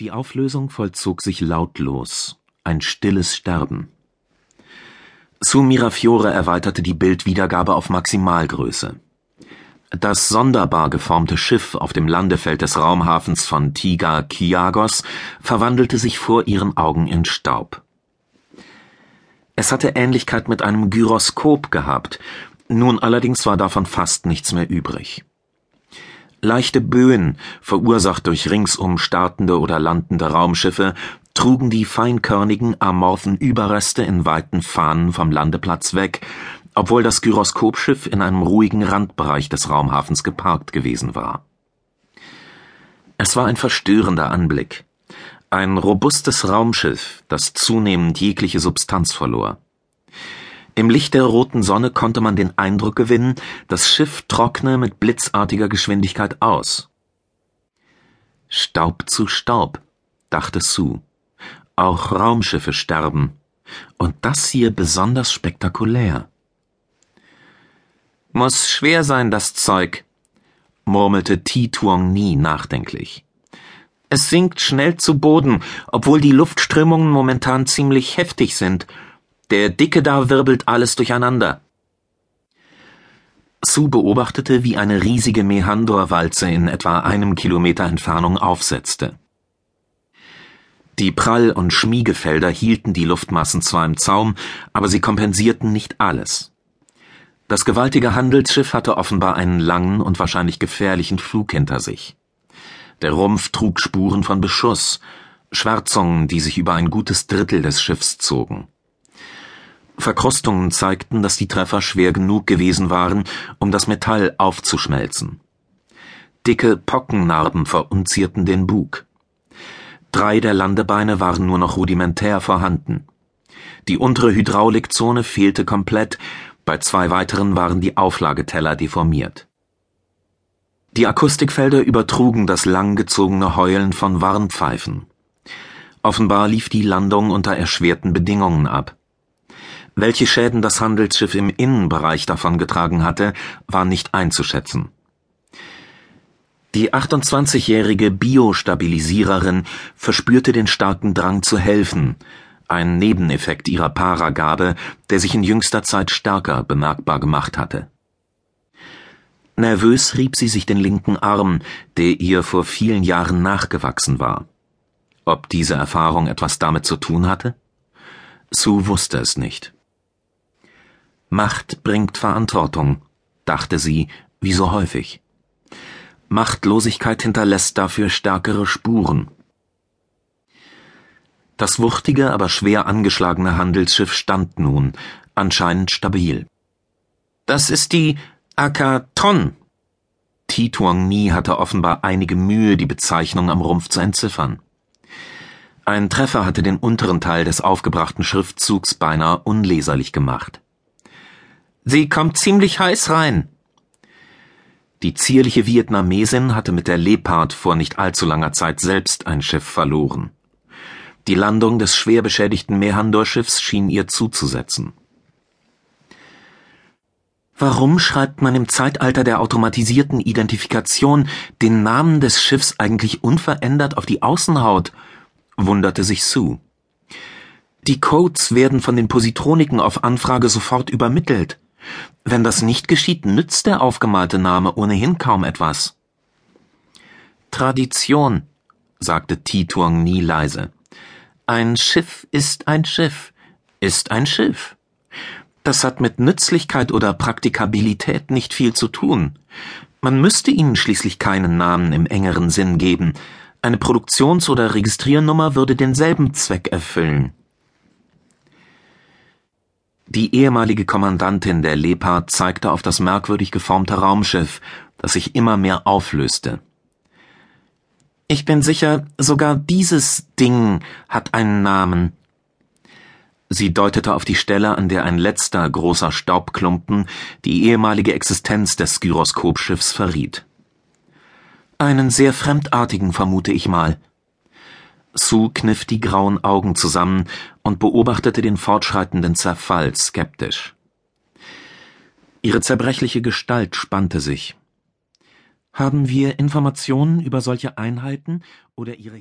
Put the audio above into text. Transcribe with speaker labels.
Speaker 1: Die Auflösung vollzog sich lautlos, ein stilles Sterben. Su Mirafiore erweiterte die Bildwiedergabe auf Maximalgröße. Das sonderbar geformte Schiff auf dem Landefeld des Raumhafens von Tiga Kiagos verwandelte sich vor ihren Augen in Staub. Es hatte Ähnlichkeit mit einem Gyroskop gehabt, nun allerdings war davon fast nichts mehr übrig. Leichte Böen, verursacht durch ringsum startende oder landende Raumschiffe, trugen die feinkörnigen, amorphen Überreste in weiten Fahnen vom Landeplatz weg, obwohl das Gyroskopschiff in einem ruhigen Randbereich des Raumhafens geparkt gewesen war. Es war ein verstörender Anblick. Ein robustes Raumschiff, das zunehmend jegliche Substanz verlor. Im Licht der roten Sonne konnte man den Eindruck gewinnen, das Schiff trockne mit blitzartiger Geschwindigkeit aus. Staub zu Staub, dachte Sue. Auch Raumschiffe sterben. Und das hier besonders spektakulär. Muss schwer sein, das Zeug, murmelte Ti Tuong Ni nachdenklich. Es sinkt schnell zu Boden, obwohl die Luftströmungen momentan ziemlich heftig sind der Dicke da wirbelt alles durcheinander. Sue beobachtete, wie eine riesige Mehandor-Walze in etwa einem Kilometer Entfernung aufsetzte. Die Prall- und Schmiegefelder hielten die Luftmassen zwar im Zaum, aber sie kompensierten nicht alles. Das gewaltige Handelsschiff hatte offenbar einen langen und wahrscheinlich gefährlichen Flug hinter sich. Der Rumpf trug Spuren von Beschuss, Schwärzungen, die sich über ein gutes Drittel des Schiffs zogen. Verkrustungen zeigten, dass die Treffer schwer genug gewesen waren, um das Metall aufzuschmelzen. Dicke Pockennarben verunzierten den Bug. Drei der Landebeine waren nur noch rudimentär vorhanden. Die untere Hydraulikzone fehlte komplett, bei zwei weiteren waren die Auflageteller deformiert. Die Akustikfelder übertrugen das langgezogene Heulen von Warnpfeifen. Offenbar lief die Landung unter erschwerten Bedingungen ab. Welche Schäden das Handelsschiff im Innenbereich davongetragen hatte, war nicht einzuschätzen. Die 28-jährige Biostabilisiererin verspürte den starken Drang zu helfen, ein Nebeneffekt ihrer Paragabe, der sich in jüngster Zeit stärker bemerkbar gemacht hatte. Nervös rieb sie sich den linken Arm, der ihr vor vielen Jahren nachgewachsen war. Ob diese Erfahrung etwas damit zu tun hatte? Sue wusste es nicht. Macht bringt Verantwortung, dachte sie, wie so häufig. Machtlosigkeit hinterlässt dafür stärkere Spuren. Das wuchtige, aber schwer angeschlagene Handelsschiff stand nun, anscheinend stabil. Das ist die Akaton. Tituang Ni hatte offenbar einige Mühe, die Bezeichnung am Rumpf zu entziffern. Ein Treffer hatte den unteren Teil des aufgebrachten Schriftzugs beinahe unleserlich gemacht. Sie kommt ziemlich heiß rein. Die zierliche Vietnamesin hatte mit der Leopard vor nicht allzu langer Zeit selbst ein Schiff verloren. Die Landung des schwer beschädigten Mehandor-Schiffs schien ihr zuzusetzen. Warum schreibt man im Zeitalter der automatisierten Identifikation den Namen des Schiffs eigentlich unverändert auf die Außenhaut? wunderte sich Sue. Die Codes werden von den Positroniken auf Anfrage sofort übermittelt. Wenn das nicht geschieht, nützt der aufgemalte Name ohnehin kaum etwas. Tradition, sagte Tituang nie leise. Ein Schiff ist ein Schiff, ist ein Schiff. Das hat mit Nützlichkeit oder Praktikabilität nicht viel zu tun. Man müsste ihnen schließlich keinen Namen im engeren Sinn geben. Eine Produktions- oder Registriernummer würde denselben Zweck erfüllen. Die ehemalige Kommandantin der Leopard zeigte auf das merkwürdig geformte Raumschiff, das sich immer mehr auflöste. Ich bin sicher, sogar dieses Ding hat einen Namen. Sie deutete auf die Stelle, an der ein letzter großer Staubklumpen die ehemalige Existenz des Gyroskopschiffs verriet. Einen sehr fremdartigen, vermute ich mal. Sue kniff die grauen Augen zusammen und beobachtete den fortschreitenden Zerfall skeptisch. Ihre zerbrechliche Gestalt spannte sich. Haben wir Informationen über solche Einheiten oder ihre